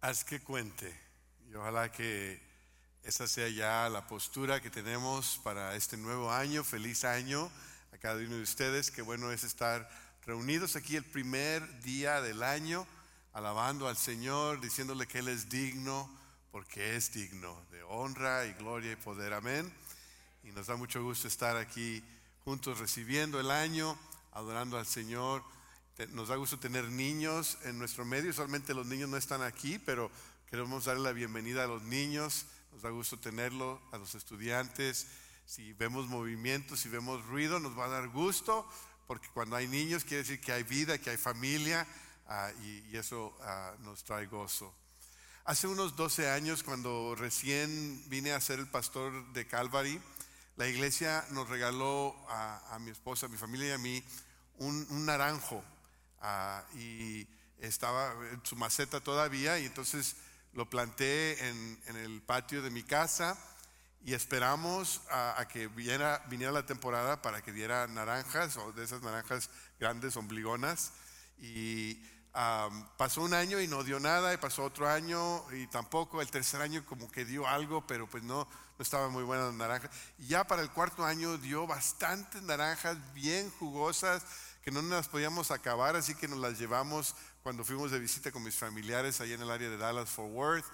haz que cuente. Y ojalá que esa sea ya la postura que tenemos para este nuevo año. Feliz año a cada uno de ustedes. Qué bueno es estar reunidos aquí el primer día del año, alabando al Señor, diciéndole que Él es digno, porque es digno de honra y gloria y poder. Amén. Y nos da mucho gusto estar aquí juntos recibiendo el año, adorando al Señor nos da gusto tener niños en nuestro medio. Solamente los niños no están aquí, pero queremos darle la bienvenida a los niños. Nos da gusto tenerlo, a los estudiantes. Si vemos movimiento, si vemos ruido, nos va a dar gusto, porque cuando hay niños quiere decir que hay vida, que hay familia, ah, y, eso ah, nos trae gozo. Hace unos 12 años, cuando recién vine a ser el pastor de Calvary, la iglesia nos regaló a, mi esposa, a mi familia y a mí un naranjo Ah, y estaba en su maceta todavía y entonces lo planté en, el patio de mi casa y esperamos a, que viniera, viniera, la temporada para que diera naranjas o de esas naranjas grandes, ombligonas. Y pasó un año y no dio nada, y pasó otro año y tampoco, el tercer año como que dio algo, pero pues no, no estaba muy buena la naranja. Y ya para el cuarto año dio bastantes naranjas bien jugosas que no nos podíamos acabar, así que nos las llevamos cuando fuimos de visita con mis familiares allá en el área de Dallas Fort Worth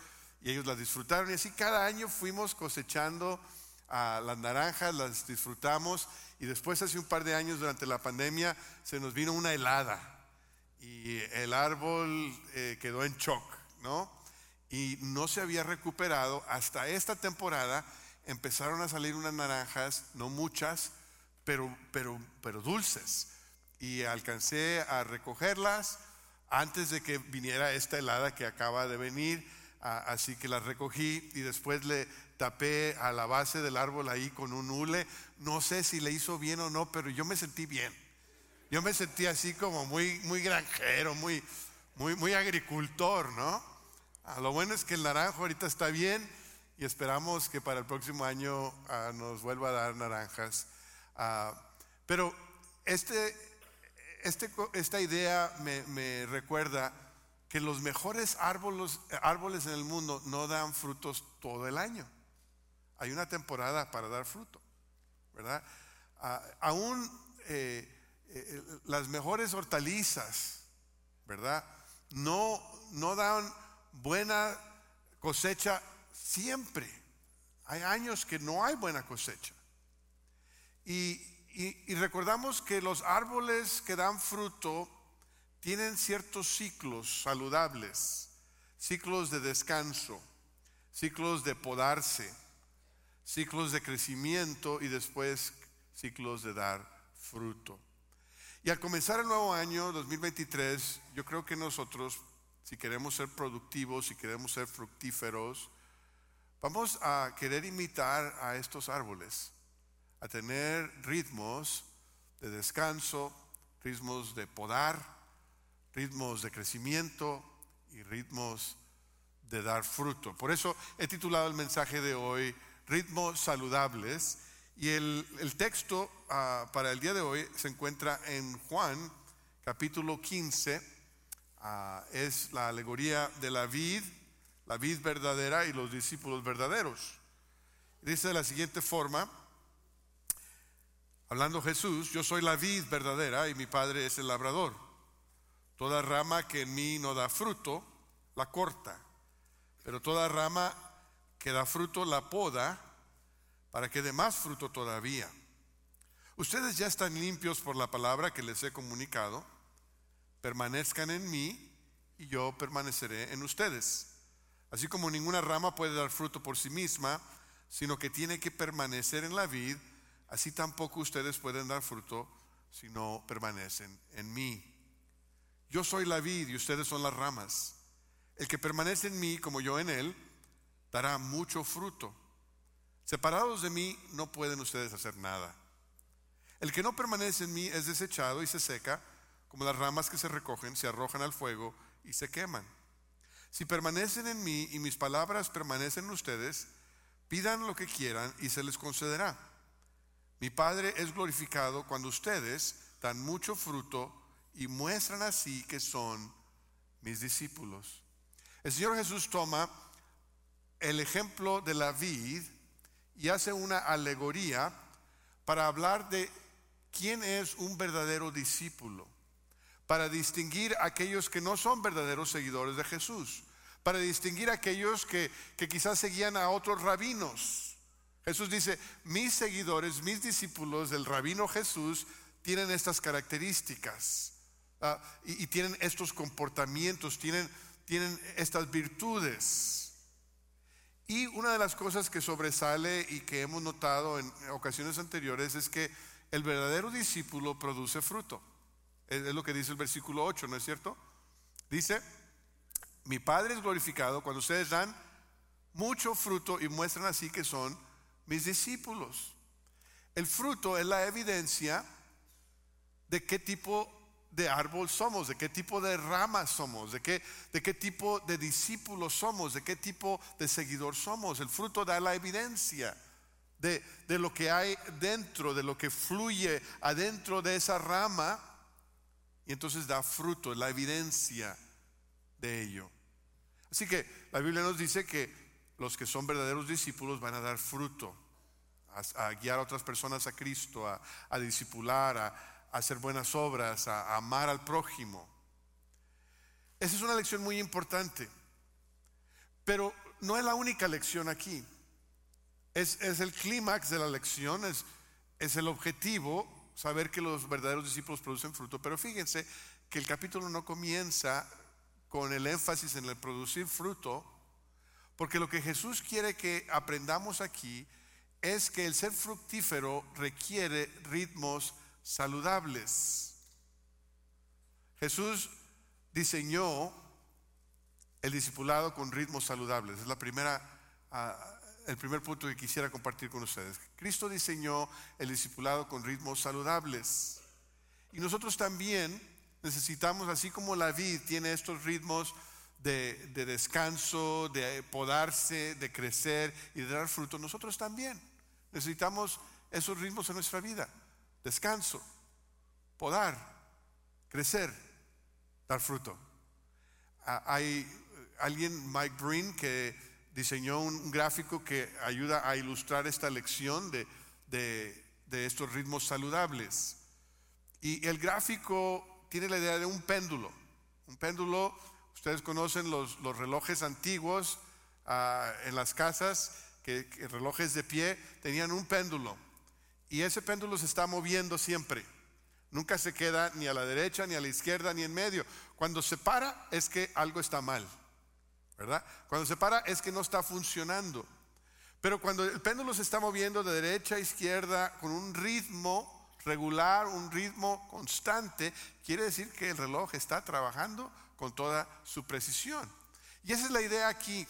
y ellos las disfrutaron. Y así cada año fuimos cosechando a las naranjas, las disfrutamos y después hace un par de años durante la pandemia se nos vino una helada y el árbol eh, quedó en shock, ¿no? Y no se había recuperado. Hasta esta temporada empezaron a salir unas naranjas, no muchas, pero, pero, pero dulces y alcancé a recogerlas antes de que viniera esta helada que acaba de venir. Así que las recogí y después le tapé a la base del árbol ahí con un hule. No sé si le hizo bien o no, pero yo me sentí bien. Yo me sentí así como muy, muy granjero, muy, muy, agricultor, ¿no? Lo bueno es que el naranjo ahorita está bien y esperamos que para el próximo año ah, nos vuelva a dar naranjas. Ah, pero este, este, esta idea me, recuerda que los mejores árboles, en el mundo no dan frutos todo el año. Hay una temporada para dar fruto, ¿verdad? aún eh, eh, las mejores hortalizas, ¿verdad? No, no dan buena cosecha siempre. Hay años que no hay buena cosecha. Y, y, recordamos que los árboles que dan fruto tienen ciertos ciclos saludables, ciclos de descanso, ciclos de podarse, ciclos de crecimiento y después ciclos de dar fruto. Y al comenzar el nuevo año 2023, yo creo que nosotros, si queremos ser productivos, si queremos ser fructíferos, vamos a querer imitar a estos árboles a tener ritmos de descanso, ritmos de podar, ritmos de crecimiento y ritmos de dar fruto. Por eso he titulado el mensaje de hoy Ritmos saludables y el, texto ah, para el día de hoy se encuentra en Juan capítulo 15. Ah, es la alegoría de la vid, la vid verdadera y los discípulos verdaderos. Dice de la siguiente forma, Hablando Jesús, yo soy la vid verdadera y mi Padre es el labrador. Toda rama que en mí no da fruto, la corta. Pero toda rama que da fruto, la poda para que dé más fruto todavía. Ustedes ya están limpios por la palabra que les he comunicado. Permanezcan en mí y yo permaneceré en ustedes. Así como ninguna rama puede dar fruto por sí misma, sino que tiene que permanecer en la vid, así tampoco ustedes pueden dar fruto si no permanecen en mí. Yo soy la vid y ustedes son las ramas. El que permanece en mí como yo en él, dará mucho fruto. Separados de mí no pueden ustedes hacer nada. El que no permanece en mí es desechado y se seca, como las ramas que se recogen, se arrojan al fuego y se queman. Si permanecen en mí y mis palabras permanecen en ustedes, pidan lo que quieran y se les concederá. Mi Padre es glorificado cuando ustedes dan mucho fruto y muestran así que son mis discípulos. El Señor Jesús toma el ejemplo de la vid y hace una alegoría para hablar de quién es un verdadero discípulo, para distinguir a aquellos que no son verdaderos seguidores de Jesús, para distinguir a aquellos que, que quizás seguían a otros rabinos. Jesús dice, mis seguidores, mis discípulos del rabino Jesús tienen estas características ah, y, tienen estos comportamientos, tienen, tienen estas virtudes. Y una de las cosas que sobresale y que hemos notado en ocasiones anteriores es que el verdadero discípulo produce fruto. Es lo que dice el versículo 8, ¿no es cierto? Dice, mi Padre es glorificado cuando ustedes dan mucho fruto y muestran así que son mis discípulos. El fruto es la evidencia de qué tipo de árbol somos, de qué tipo de rama somos, de qué, de qué tipo de discípulos somos, de qué tipo de seguidor somos. El fruto da la evidencia de, de lo que hay dentro, de lo que fluye adentro de esa rama, y entonces da fruto, la evidencia de ello. Así que la Biblia nos dice que los que son verdaderos discípulos van a dar fruto, a, guiar a otras personas a Cristo, a, discipular, a, hacer buenas obras, a, amar al prójimo. Esa es una lección muy importante, pero no es la única lección aquí. Es, el clímax de la lección, es el objetivo, saber que los verdaderos discípulos producen fruto, pero fíjense que el capítulo no comienza con el énfasis en el producir fruto, porque lo que Jesús quiere que aprendamos aquí es que el ser fructífero requiere ritmos saludables. Jesús diseñó el discipulado con ritmos saludables. Es la primera, ah, el primer punto que quisiera compartir con ustedes. Cristo diseñó el discipulado con ritmos saludables. Y nosotros también Necesitamos, así como la vid tiene estos ritmos de, descanso, de podarse, de crecer y de dar fruto, nosotros también necesitamos esos ritmos en nuestra vida. Descanso, podar, crecer, dar fruto. Ah, hay alguien, Mike Breen, que diseñó un gráfico que ayuda a ilustrar esta lección de, de estos ritmos saludables. Y el gráfico tiene la idea de un péndulo. Un péndulo, ustedes conocen los, relojes antiguos ah, en las casas, que, relojes de pie tenían un péndulo. Y ese péndulo se está moviendo siempre. Nunca se queda ni a la derecha, ni a la izquierda, ni en medio. Cuando se para es que algo está mal. ¿Verdad? Cuando se para es que no está funcionando. Pero cuando el péndulo se está moviendo de derecha a izquierda con un ritmo regular, un ritmo constante, quiere decir que el reloj está trabajando con toda su precisión. Y esa es la idea aquí,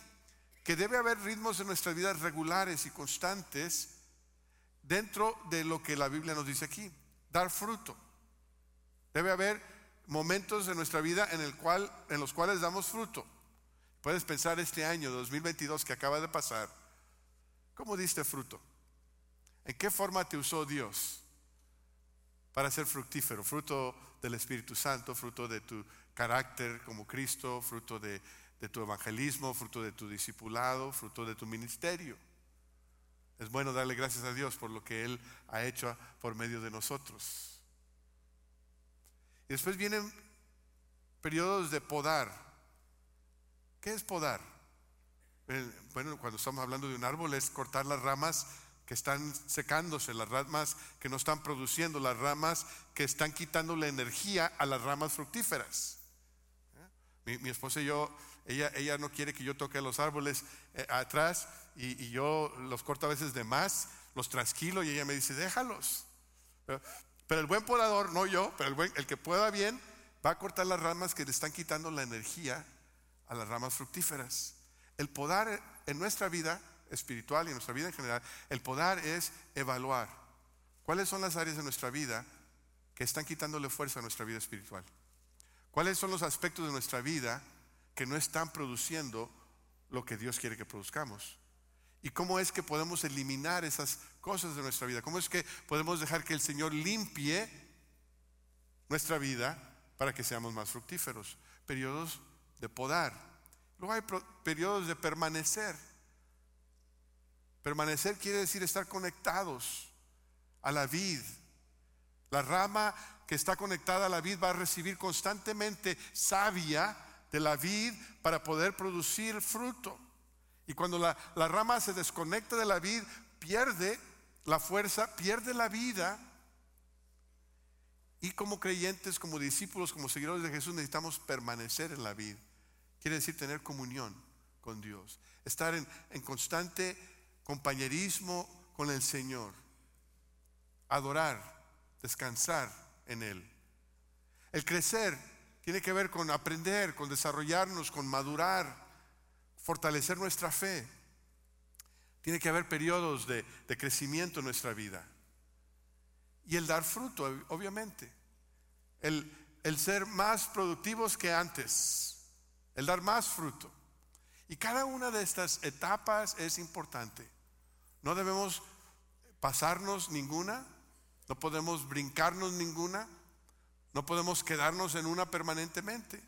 que debe haber ritmos en nuestras vidas regulares y constantes dentro de lo que la Biblia nos dice aquí, dar fruto. Debe haber momentos en nuestra vida en, el cual, en los cuales damos fruto. Puedes pensar este año 2022 que acaba de pasar, ¿cómo diste fruto? ¿En qué forma te usó Dios? Para ser fructífero, fruto del Espíritu Santo, fruto de tu carácter como Cristo, fruto de, tu evangelismo, fruto de tu discipulado, fruto de tu ministerio. Es bueno darle gracias a Dios por lo que Él ha hecho por medio de nosotros. Y después vienen periodos de podar. ¿Qué es podar? Bueno, cuando estamos hablando de un árbol es cortar las ramas que están secándose, las ramas que no están produciendo, las ramas que están quitando la energía a las ramas fructíferas. ¿Eh? Mi, esposa y yo, ella, ella no quiere que yo toque los árboles eh, atrás y, yo los corto a veces de más, los trasquilo y ella me dice, déjalos. Pero, el buen podador, no yo, pero el, buen, el que pueda bien, va a cortar las ramas que le están quitando la energía a las ramas fructíferas. El podar en nuestra vida espiritual y en nuestra vida en general, el poder es evaluar cuáles son las áreas de nuestra vida que están quitándole fuerza a nuestra vida espiritual. ¿Cuáles son los aspectos de nuestra vida que no están produciendo lo que Dios quiere que produzcamos? ¿Y cómo es que podemos eliminar esas cosas de nuestra vida? ¿Cómo es que podemos dejar que el Señor limpie nuestra vida para que seamos más fructíferos? Periodos de podar. Luego hay periodos de permanecer. Permanecer quiere decir estar conectados a la vid. La rama que está conectada a la vid va a recibir constantemente savia de la vid para poder producir fruto. Y cuando la, la rama se desconecta de la vid, pierde la fuerza, pierde la vida. Y como creyentes, como discípulos, como seguidores de Jesús, necesitamos permanecer en la vida. Quiere decir tener comunión con Dios, estar en, en constante compañerismo con el Señor, adorar, descansar en Él. El crecer tiene que ver con aprender, con desarrollarnos, con madurar, fortalecer nuestra fe. Tiene que haber periodos de, crecimiento en nuestra vida. Y el dar fruto, obviamente. El, el ser más productivos que antes. El dar más fruto. Y cada una de estas etapas es importante. No debemos pasarnos ninguna. No podemos brincarnos ninguna. No podemos quedarnos en una permanentemente.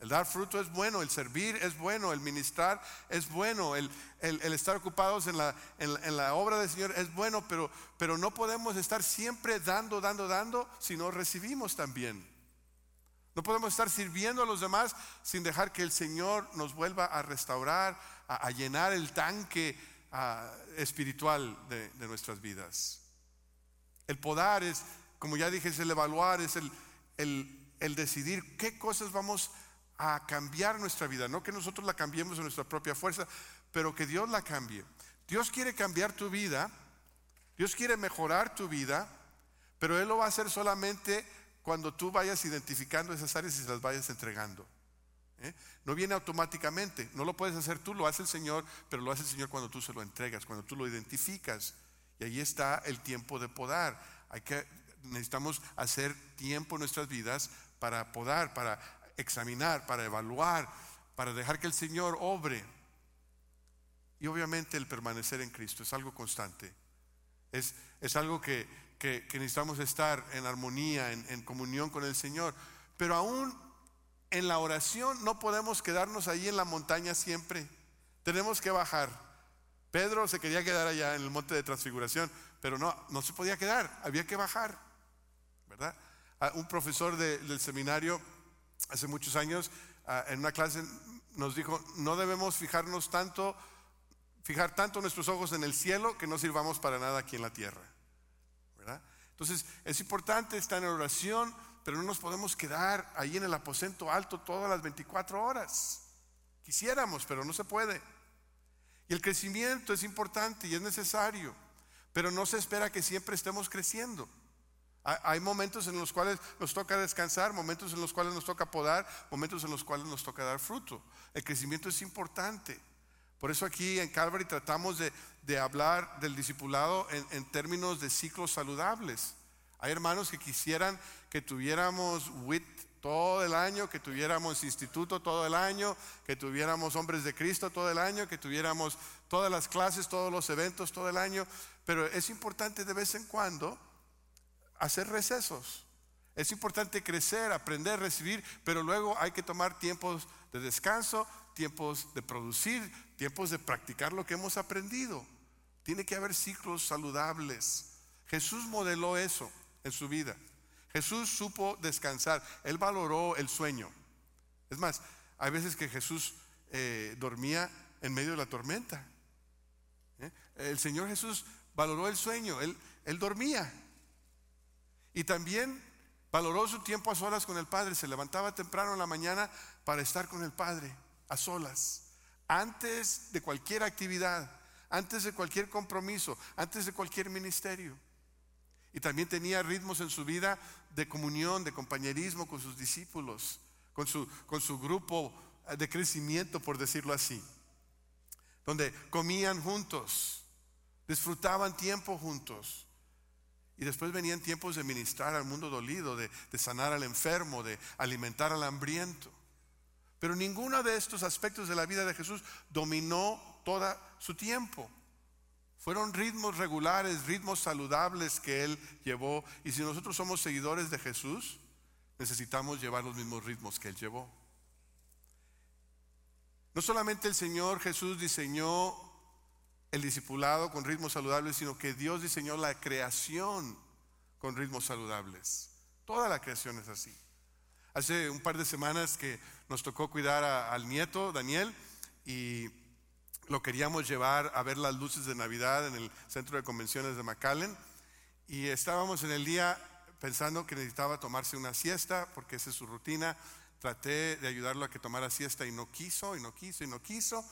El dar fruto es bueno, el servir es bueno, el ministrar es bueno, el, estar ocupados en la, en, la, obra del Señor es bueno, pero, pero no podemos estar siempre dando, dando, dando si no recibimos también. No podemos estar sirviendo a los demás sin dejar que el Señor nos vuelva a restaurar, a, llenar el tanque espiritual de, de, nuestras vidas. El podar es, como ya dije, es el evaluar, es el, el decidir qué cosas vamos a a cambiar nuestra vida. No que nosotros la cambiemos en nuestra propia fuerza, pero que Dios la cambie. Dios quiere cambiar tu vida, Dios quiere mejorar tu vida, pero Él lo va a hacer solamente cuando tú vayas identificando esas áreas y se las vayas entregando. ¿Eh? No viene automáticamente, no lo puedes hacer tú, lo hace el Señor, pero lo hace el Señor cuando tú se lo entregas, cuando tú lo identificas. Y ahí está el tiempo de podar. Hay que, necesitamos hacer tiempo en nuestras vidas para podar, para examinar, para evaluar, para dejar que el Señor obre. Y obviamente el permanecer en Cristo es algo constante. Es, es algo que, que, necesitamos estar en armonía, en, en comunión con el Señor. Pero aún en la oración no podemos quedarnos ahí en la montaña siempre. Tenemos que bajar. Pedro se quería quedar allá en el monte de transfiguración, pero no, no se podía quedar, había que bajar. ¿Verdad? Ah, un profesor del seminario hace muchos años, ah, en una clase nos dijo, no debemos fijarnos tanto, fijar tanto nuestros ojos en el cielo que no sirvamos para nada aquí en la tierra. Entonces, es importante estar en oración, pero no nos podemos quedar ahí en el aposento alto todas las 24 horas. Quisiéramos, pero no se puede. Y el crecimiento es importante y es necesario, pero no se espera que siempre estemos creciendo. Hay momentos en los cuales nos toca descansar, momentos en los cuales nos toca podar, momentos en los cuales nos toca dar fruto. El crecimiento es importante. Por eso aquí en Calvary tratamos de, hablar del discipulado en, en, términos de ciclos saludables. Hay hermanos que quisieran que tuviéramos WIT todo el año, que tuviéramos instituto todo el año, que tuviéramos hombres de Cristo todo el año, que tuviéramos todas las clases, todos los eventos todo el año. Pero es importante de vez en cuando hacer recesos. Es importante crecer, aprender, recibir, pero luego hay que tomar tiempos de descanso, tiempos de producir, tiempos de practicar lo que hemos aprendido. Tiene que haber ciclos saludables. Jesús modeló eso en su vida. Jesús supo descansar. Él valoró el sueño. Es más, hay veces que Jesús eh, dormía en medio de la tormenta. ¿eh? El Señor Jesús valoró el sueño. Él, él dormía. Y también valoró su tiempo a solas con el Padre. Se levantaba temprano en la mañana para estar con el Padre, a solas. Antes de cualquier actividad, antes de cualquier compromiso, antes de cualquier ministerio. Y también tenía ritmos en su vida de comunión, de compañerismo con sus discípulos, con su, con su grupo de crecimiento, por decirlo así. Donde comían juntos, disfrutaban tiempo juntos. Y después venían tiempos de ministrar al mundo dolido, de, sanar al enfermo, de alimentar al hambriento. Pero ninguno de estos aspectos de la vida de Jesús dominó toda su tiempo. Fueron ritmos regulares, ritmos saludables que Él llevó. Y si nosotros somos seguidores de Jesús, necesitamos llevar los mismos ritmos que Él llevó. No solamente el Señor Jesús diseñó el discipulado con ritmos saludables, sino que Dios diseñó la creación con ritmos saludables. Toda la creación es así. Hace un par de semanas que nos tocó cuidar al nieto, Daniel, y lo queríamos llevar a ver las luces de Navidad en el centro de convenciones de McAllen. Y estábamos en el día pensando que necesitaba tomarse una siesta, porque esa es su rutina. Traté de ayudarlo a que tomara siesta y no quiso, y no quiso, y no quiso.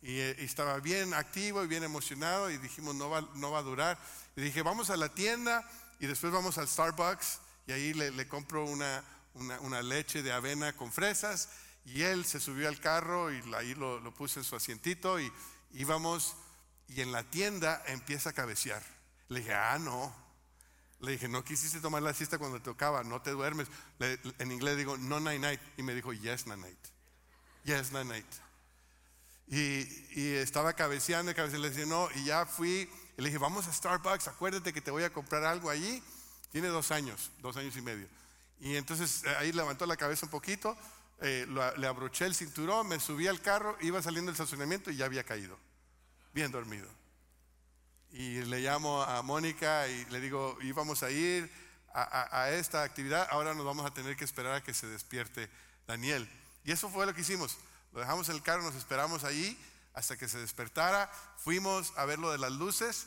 Y, eh, estaba bien activo y bien emocionado y dijimos, no va, no va a durar. Y dije, vamos a la tienda y después vamos al Starbucks y ahí le, compro una, una, leche de avena con fresas y él se subió al carro y ahí lo, lo en su asientito y íbamos y en la tienda empieza a cabecear. Le dije, ah, no. Le dije, no quisiste tomar la siesta cuando te tocaba, no te duermes. en inglés digo, no night night. Y me dijo, yes night. Yes night. Y, y estaba cabeceando y cabeceando. Le dije, no, y ya fui. Y le dije, vamos a Starbucks, acuérdate que te voy a comprar algo allí. Tiene dos años, dos años y medio. Y entonces eh, ahí levantó la cabeza un poquito, eh, le abroché el cinturón, me subí al carro, iba saliendo del estacionamiento y ya había caído, bien dormido. Y le llamo a Mónica y le digo, íbamos a ir a, esta actividad, ahora nos vamos a tener que esperar a que se despierte Daniel. Y eso fue lo que hicimos. Lo dejamos en el carro, nos esperamos allí hasta que se despertara. Fuimos a ver lo de las luces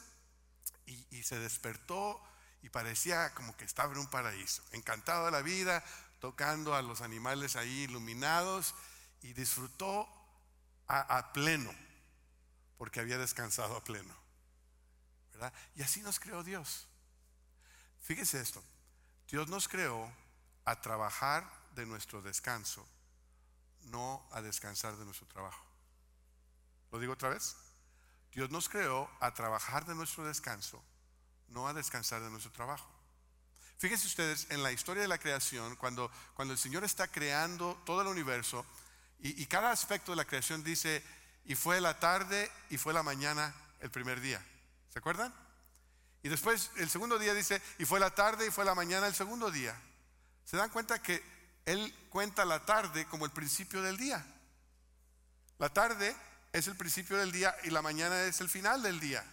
y se despertó y parecía como que estaba en un paraíso, encantado de la vida, tocando a los animales ahí iluminados y disfrutó a, pleno, porque había descansado a pleno. ¿verdad? Y así nos creó Dios. Fíjese esto, Dios nos creó a trabajar de nuestro descanso, no a descansar de nuestro trabajo. ¿Lo digo otra vez? Dios nos creó a trabajar de nuestro descanso, no a descansar de nuestro trabajo. Fíjense ustedes, en la historia de la creación, cuando, cuando el Señor está creando todo el universo, y, cada aspecto de la creación dice, y fue la tarde y fue la mañana el primer día. ¿Se acuerdan? Y después el segundo día dice, y fue la tarde y fue la mañana el segundo día. ¿Se dan cuenta que Él cuenta la tarde como el principio del día? La tarde es el principio del día y la mañana es el final del día.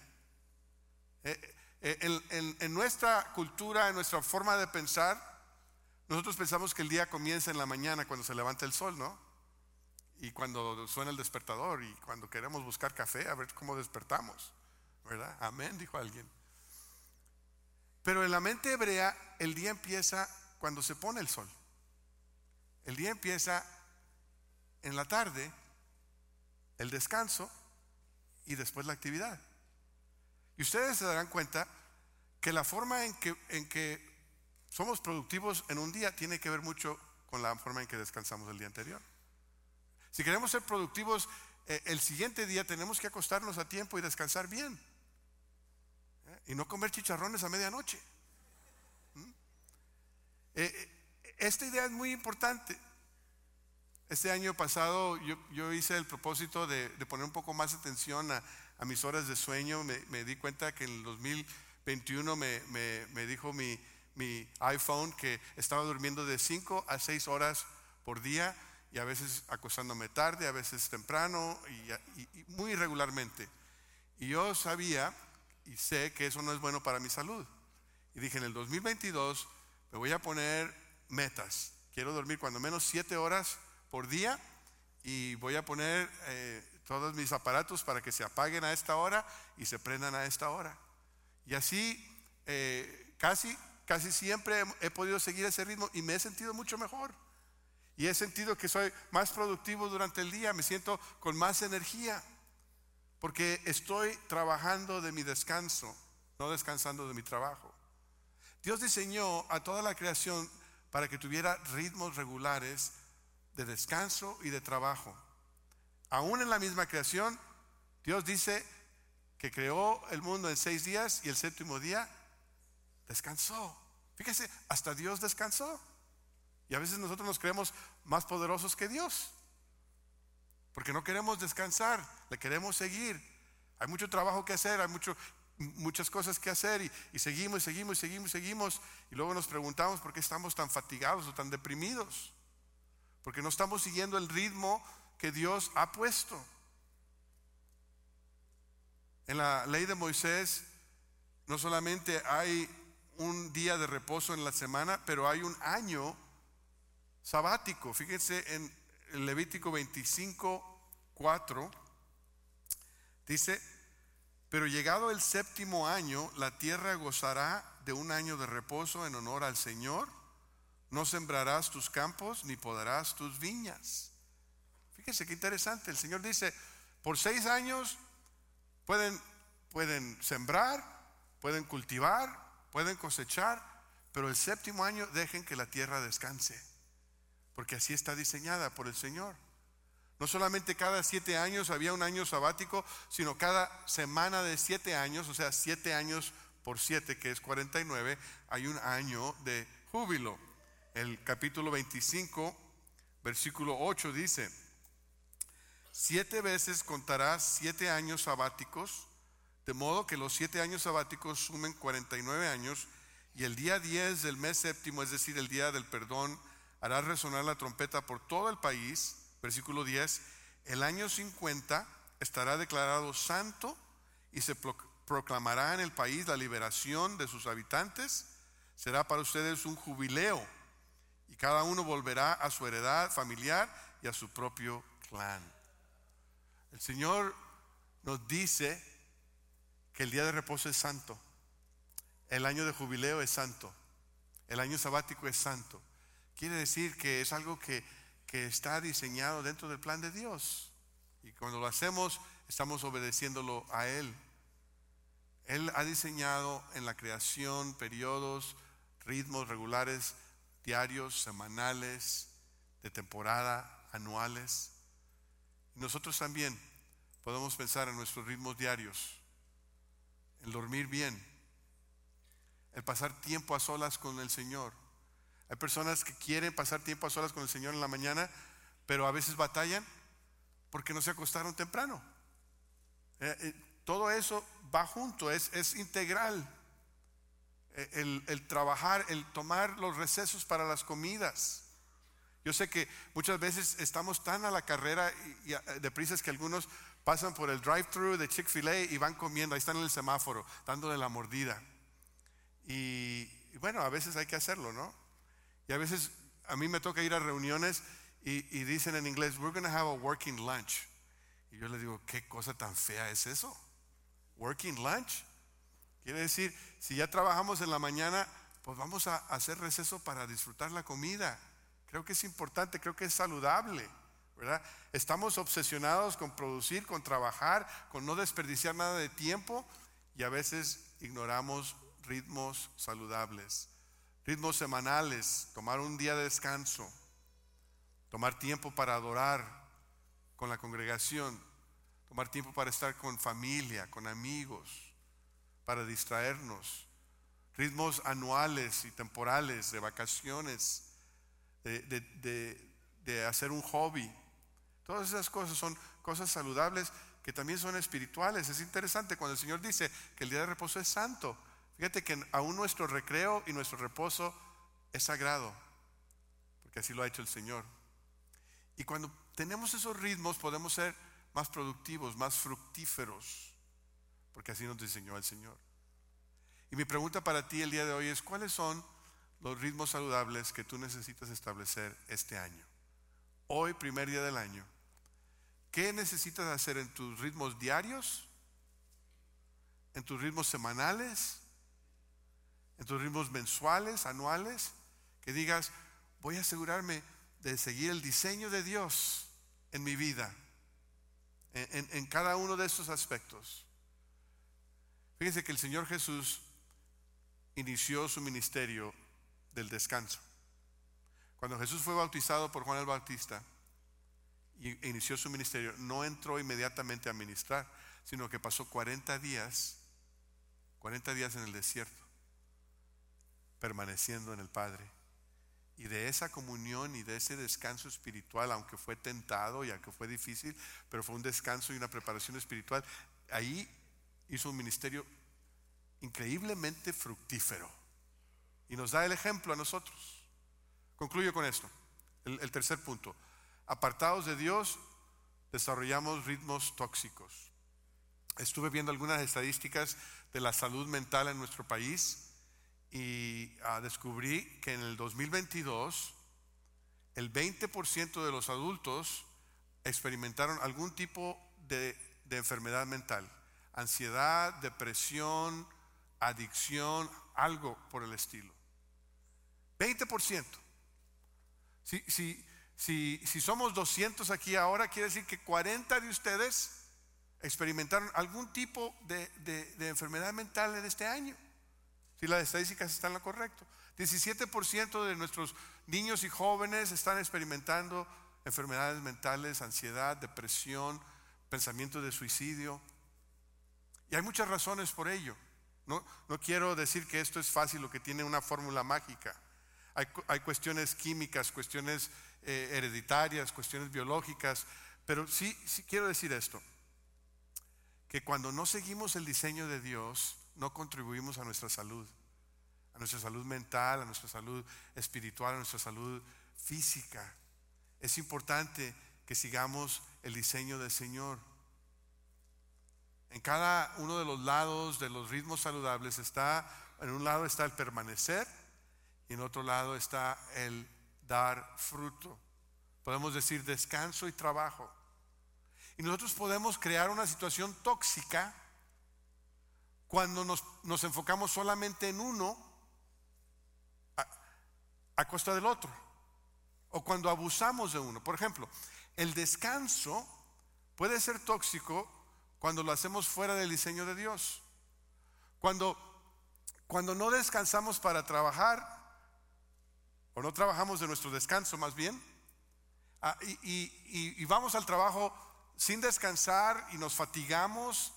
Eh, eh, en, nuestra cultura, en nuestra forma de pensar, nosotros pensamos que el día comienza en la mañana cuando se levanta el sol, ¿no? Y cuando suena el despertador y cuando queremos buscar café, a ver cómo despertamos, ¿verdad? Amén, dijo alguien. Pero en la mente hebrea, el día empieza cuando se pone el sol. El día empieza en la tarde, el descanso y después la actividad. Y ustedes se darán cuenta que la forma en que, en que somos productivos en un día tiene que ver mucho con la forma en que descansamos el día anterior. Si queremos ser productivos eh, el siguiente día, tenemos que acostarnos a tiempo y descansar bien. ¿eh? Y no comer chicharrones a medianoche. Eh, esta idea es muy importante. Este año pasado yo, hice el propósito de, poner un poco más atención a, mis horas de sueño. Me, di cuenta que en el 2021 me, me dijo mi, mi, iPhone que estaba durmiendo de 5 a 6 horas por día y a veces acostándome tarde, a veces temprano y, muy irregularmente. Y yo sabía y sé que eso no es bueno para mi salud. Y dije, en el 2022 me voy a poner metas. Quiero dormir cuando menos 7 horas por día y voy a poner eh, todos mis aparatos para que se apaguen a esta hora y se prendan a esta hora. Y así eh, casi, casi siempre he, podido seguir ese ritmo y me he sentido mucho mejor. Y he sentido que soy más productivo durante el día, me siento con más energía, porque estoy trabajando de mi descanso, no descansando de mi trabajo. Dios diseñó a toda la creación para que tuviera ritmos regulares de descanso y de trabajo. Aún en la misma creación, Dios dice que creó el mundo en seis días y el séptimo día descansó. Fíjese, hasta Dios descansó. Y a veces nosotros nos creemos más poderosos que Dios. Porque no queremos descansar, le queremos seguir. Hay mucho trabajo que hacer, hay muchas cosas que hacer y, y seguimos, seguimos, seguimos, seguimos. Y luego nos preguntamos por qué estamos tan fatigados o tan deprimidos porque no estamos siguiendo el ritmo que Dios ha puesto. En la ley de Moisés no solamente hay un día de reposo en la semana, pero hay un año sabático. Fíjense en Levítico 25, 4, dice, pero llegado el séptimo año, la tierra gozará de un año de reposo en honor al Señor. No sembrarás tus campos ni podarás tus viñas. Fíjense qué interesante. El Señor dice, por seis años pueden, pueden sembrar, pueden cultivar, pueden cosechar, pero el séptimo año dejen que la tierra descanse, porque así está diseñada por el Señor. No solamente cada siete años había un año sabático, sino cada semana de siete años, o sea, siete años por siete, que es 49, hay un año de júbilo. El capítulo 25, versículo 8 dice, siete veces contarás siete años sabáticos, de modo que los siete años sabáticos sumen 49 años, y el día 10 del mes séptimo, es decir, el día del perdón, harás resonar la trompeta por todo el país versículo 10, el año 50 estará declarado santo y se proclamará en el país la liberación de sus habitantes. Será para ustedes un jubileo cada uno volverá a su heredad familiar y a su propio clan. El Señor nos dice que el día de reposo es santo, el año de jubileo es santo, el año sabático es santo. Quiere decir que es algo que que está diseñado dentro del plan de Dios. Y cuando lo hacemos, estamos obedeciéndolo a Él. Él ha diseñado en la creación periodos, ritmos regulares, diarios, semanales, de temporada, anuales. Nosotros también podemos pensar en nuestros ritmos diarios, el dormir bien, el pasar tiempo a solas con el Señor, hay personas que quieren pasar tiempo a solas con el Señor en la mañana, pero a veces batallan porque no se acostaron temprano. Eh, eh, todo eso va junto, es, es integral. El, trabajar, el tomar los recesos para las comidas. Yo sé que muchas veces estamos tan a la carrera y, de prisas que algunos pasan por el drive-thru de Chick-fil-A y van comiendo, ahí están en el semáforo, dándole la mordida. y bueno, a veces hay que hacerlo, ¿no? Y a veces a mí me toca ir a reuniones y, dicen en inglés, we're going to have a working lunch. Y yo les digo, ¿qué cosa tan fea es eso? Working lunch. Quiere decir, si ya trabajamos en la mañana, pues vamos a hacer receso para disfrutar la comida. Creo que es importante, creo que es saludable, ¿verdad? Estamos obsesionados con producir, con trabajar, con no desperdiciar nada de tiempo y a veces ignoramos ritmos saludables ritmos semanales, tomar un día de descanso, tomar tiempo para adorar con la congregación, tomar tiempo para estar con familia, con amigos, para distraernos, ritmos anuales y temporales de vacaciones, de, hacer un hobby. Todas esas cosas son cosas saludables que también son espirituales. Es interesante cuando el Señor dice que el día de reposo es santo. Fíjate que aún nuestro recreo y nuestro reposo es sagrado, porque así lo ha hecho el Señor. Y cuando tenemos esos ritmos podemos ser más productivos, más fructíferos, porque así nos diseñó el Señor. Y mi pregunta para ti el día de hoy es, ¿cuáles son los ritmos saludables que tú necesitas establecer este año? Hoy, primer día del año. ¿Qué necesitas hacer en tus ritmos diarios? ¿En tus ritmos semanales? en tus ritmos mensuales, anuales, que digas, voy a asegurarme de seguir el diseño de Dios en mi vida, en, cada uno de estos aspectos. Fíjense que el Señor Jesús inició su ministerio del descanso. Cuando Jesús fue bautizado por Juan el Bautista e inició su ministerio, no entró inmediatamente a ministrar, sino que pasó 40 días, 40 días en el desierto permaneciendo en el Padre. Y de esa comunión y de ese descanso espiritual, aunque fue tentado y aunque fue difícil, pero fue un descanso y una preparación espiritual, ahí hizo un ministerio increíblemente fructífero. Y nos da el ejemplo a nosotros. Concluyo con esto. El, tercer punto. Apartados de Dios, desarrollamos ritmos tóxicos. Estuve viendo algunas estadísticas de la salud mental en nuestro país y ah, descubrí que en el 2022 el 20% de los adultos experimentaron algún tipo de enfermedad mental, ansiedad, depresión, adicción, algo por el estilo. 20%. Si, si, si, si somos 200 aquí ahora, quiere decir que 40 de ustedes experimentaron algún tipo de, de, enfermedad mental en este año. Si las estadísticas están en lo correcto. 17% de nuestros niños y jóvenes están experimentando enfermedades mentales, ansiedad, depresión, pensamiento de suicidio. Y hay muchas razones por ello. No, no quiero decir que esto es fácil o que tiene una fórmula mágica. Hay, hay cuestiones químicas, cuestiones eh, hereditarias, cuestiones biológicas, pero sí, sí quiero decir esto, que cuando no seguimos el diseño de Dios, no contribuimos a nuestra salud, a nuestra salud mental, a nuestra salud espiritual, a nuestra salud física. Es importante que sigamos el diseño del Señor. En cada uno de los lados de los ritmos saludables está, en un lado está el permanecer y en otro lado está el dar fruto. Podemos decir descanso y trabajo. Y nosotros podemos crear una situación tóxica cuando nos, nos enfocamos solamente en uno a, a costa del otro. O cuando abusamos de uno. Por ejemplo, el descanso puede ser tóxico cuando lo hacemos fuera del diseño de Dios. Cuando, cuando no descansamos para trabajar, o no trabajamos de nuestro descanso más bien, ah, y, vamos al trabajo sin descansar y nos fatigamos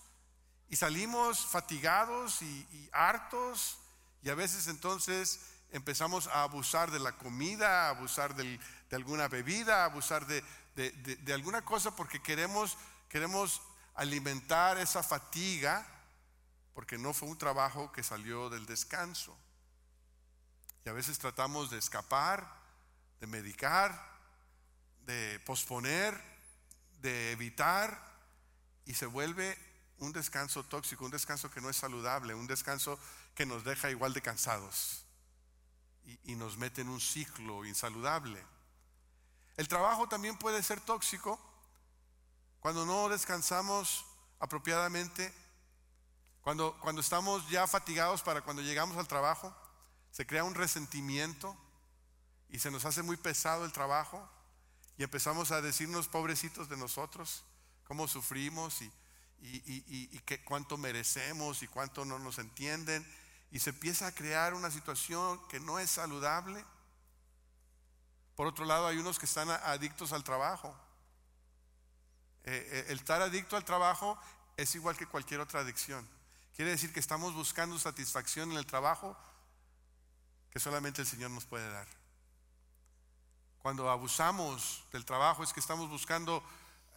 y salimos fatigados y, hartos y a veces entonces empezamos a abusar de la comida, abusar de alguna bebida, abusar de, de, alguna cosa porque queremos, queremos alimentar esa fatiga, porque no fue un trabajo que salió del descanso. Y a veces tratamos de escapar, de medicar, de posponer, de evitar, y se vuelve un descanso tóxico, un descanso que no es saludable, un descanso que nos deja igual de cansados y, nos mete en un ciclo insaludable. El trabajo también puede ser tóxico cuando no descansamos apropiadamente, cuando, cuando estamos ya fatigados para cuando llegamos al trabajo, se crea un resentimiento y se nos hace muy pesado el trabajo y empezamos a decirnos pobrecitos de nosotros, cómo sufrimos y, y, cuánto merecemos y cuánto no nos entienden y se empieza a crear una situación que no es saludable. Por otro lado, hay unos que están adictos al trabajo eh, eh, el estar adicto al trabajo es igual que cualquier otra adicción. Quiere decir que estamos buscando satisfacción en el trabajo que solamente el Señor nos puede dar. Cuando abusamos del trabajo es que estamos buscando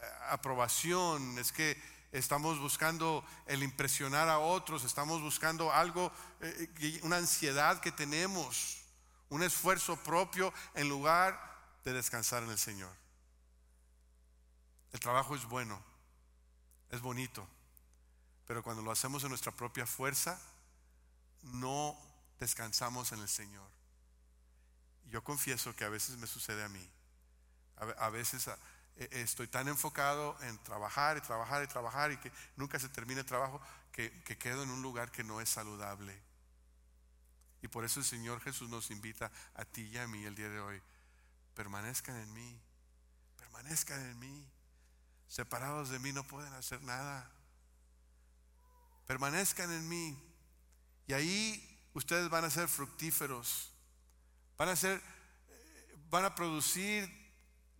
eh, aprobación, es que estamos buscando el impresionar a otros, estamos buscando algo, una ansiedad que tenemos, un esfuerzo propio en lugar de descansar en el Señor. El trabajo es bueno, es bonito, pero cuando lo hacemos en nuestra propia fuerza, no descansamos en el Señor. Yo confieso que a veces me sucede a mí. A veces ah, e, estoy tan enfocado en trabajar y trabajar y trabajar y que nunca se termine el trabajo que, que quedo en un lugar que no es saludable. Y por eso el Señor Jesús nos invita a ti y a mí el día de hoy. Permanezcan en mí, permanezcan en mí separados de mí no pueden hacer nada. Permanezcan en mí y ahí ustedes van a ser fructíferos. Van a ser van a producir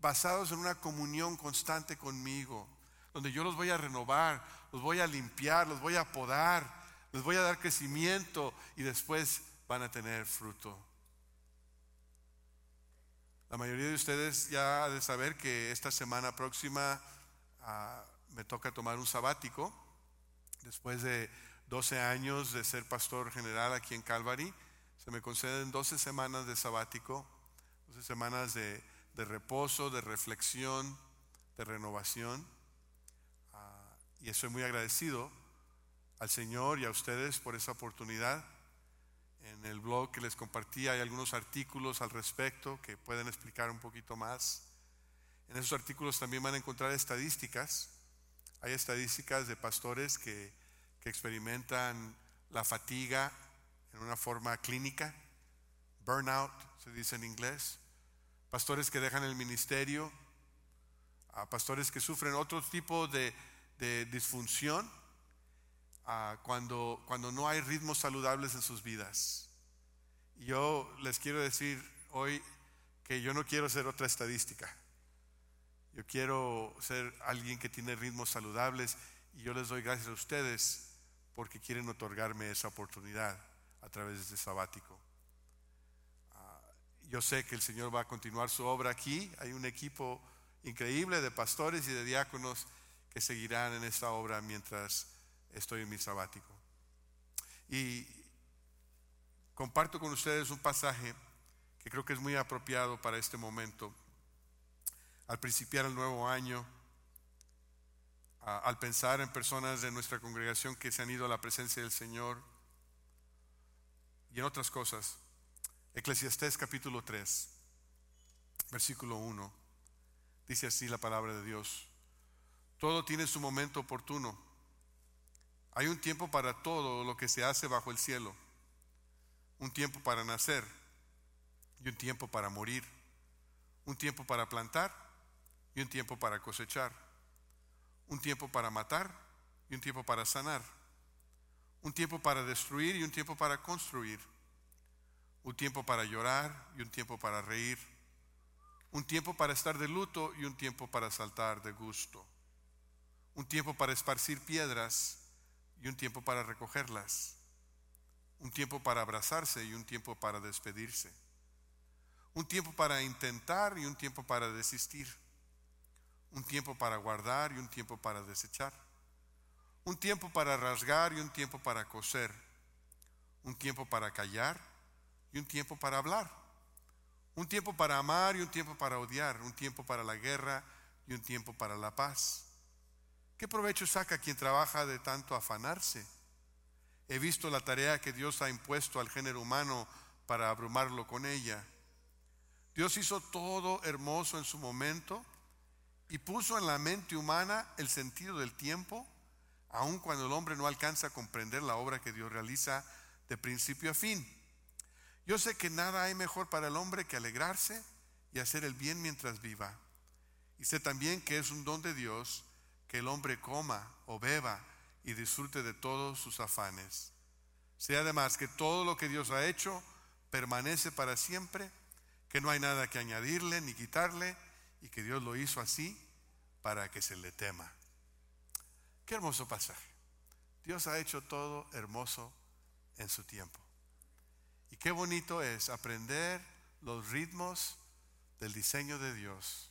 basados en una comunión constante conmigo, donde yo los voy a renovar, los voy a limpiar, los voy a podar, les voy a dar crecimiento y después van a tener fruto. La mayoría de ustedes ya ha de saber que esta semana próxima Ah, me toca tomar un sabático después de 12 años de ser pastor general aquí en Calvary. Se me conceden 12 semanas de sabático, 12 semanas de, reposo, de reflexión, de renovación. Ah, y estoy muy agradecido al Señor y a ustedes por esa oportunidad. En el blog que les compartí hay algunos artículos al respecto que pueden explicar un poquito más. En esos artículos también van a encontrar estadísticas. Hay estadísticas de pastores que, experimentan la fatiga en una forma clínica, burnout se dice en inglés, pastores que dejan el ministerio, pastores que sufren otro tipo de, disfunción cuando, no hay ritmos saludables en sus vidas. Yo les quiero decir hoy que yo no quiero ser otra estadística. Yo quiero ser alguien que tiene ritmos saludables y yo les doy gracias a ustedes porque quieren otorgarme esa oportunidad a través de este sabático. Ah, yo sé que el Señor va a continuar su obra aquí. Hay un equipo increíble de pastores y de diáconos que seguirán en esta obra mientras estoy en mi sabático. Y comparto con ustedes un pasaje que creo que es muy apropiado para este momento. Al principiar el nuevo año, al pensar en personas de nuestra congregación que se han ido a la presencia del Señor y en otras cosas. Eclesiastés capítulo 3, versículo 1, dice así la palabra de Dios. Todo tiene su momento oportuno. Hay un tiempo para todo lo que se hace bajo el cielo. Un tiempo para nacer y un tiempo para morir. Un tiempo para plantar y un tiempo para cosechar un tiempo para matar y un tiempo para sanar, un tiempo para destruir y un tiempo para construir, un tiempo para llorar y un tiempo para reír, un tiempo para estar de luto y un tiempo para saltar de gusto, un tiempo para esparcir piedras y un tiempo para recogerlas, un tiempo para abrazarse y un tiempo para despedirse, un tiempo para intentar y un tiempo para desistir un tiempo para guardar y un tiempo para desechar, un tiempo para rasgar y un tiempo para coser, un tiempo para callar y un tiempo para hablar, un tiempo para amar y un tiempo para odiar, un tiempo para la guerra y un tiempo para la paz. ¿Qué provecho saca quien trabaja de tanto afanarse? He visto la tarea que Dios ha impuesto al género humano para abrumarlo con ella. Dios hizo todo hermoso en su momento y puso en la mente humana el sentido del tiempo, aun cuando el hombre no alcanza a comprender la obra que Dios realiza de principio a fin. Yo sé que nada hay mejor para el hombre que alegrarse y hacer el bien mientras viva. Y sé también que es un don de Dios que el hombre coma o beba y disfrute de todos sus afanes. Sé además que todo lo que Dios ha hecho permanece para siempre, que no hay nada que añadirle ni quitarle, y que Dios lo hizo así para que se le tema. Qué hermoso pasaje. Dios ha hecho todo hermoso en su tiempo. Y qué bonito es aprender los ritmos del diseño de Dios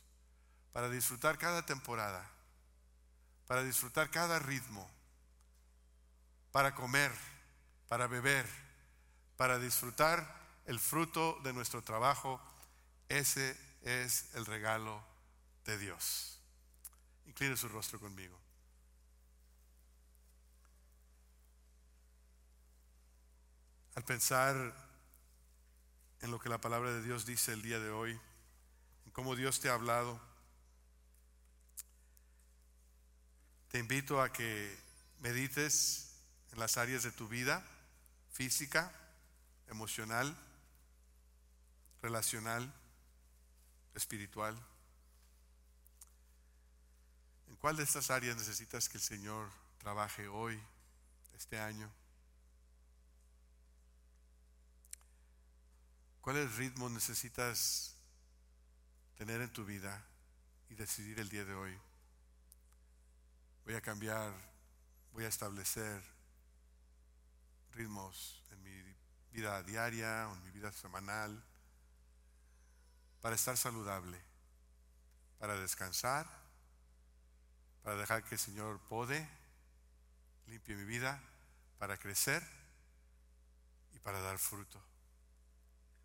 para disfrutar cada temporada, para disfrutar cada ritmo, para comer, para beber, para disfrutar el fruto de nuestro trabajo. Ese es el regalo de Dios. Incline su rostro conmigo. Al pensar en lo que la palabra de Dios dice el día de hoy, en cómo Dios te ha hablado, te invito a que medites en las áreas de tu vida física, emocional, relacional, espiritual. ¿En cuál de estas áreas necesitas que el Señor trabaje hoy, este año? ¿Cuáles ritmos necesitas tener en tu vida y decidir el día de hoy? Voy a cambiar, voy a establecer ritmos en mi vida diaria o en mi vida semanal para estar saludable, para descansar, para dejar que el Señor pode, limpie mi vida, para crecer y para dar fruto.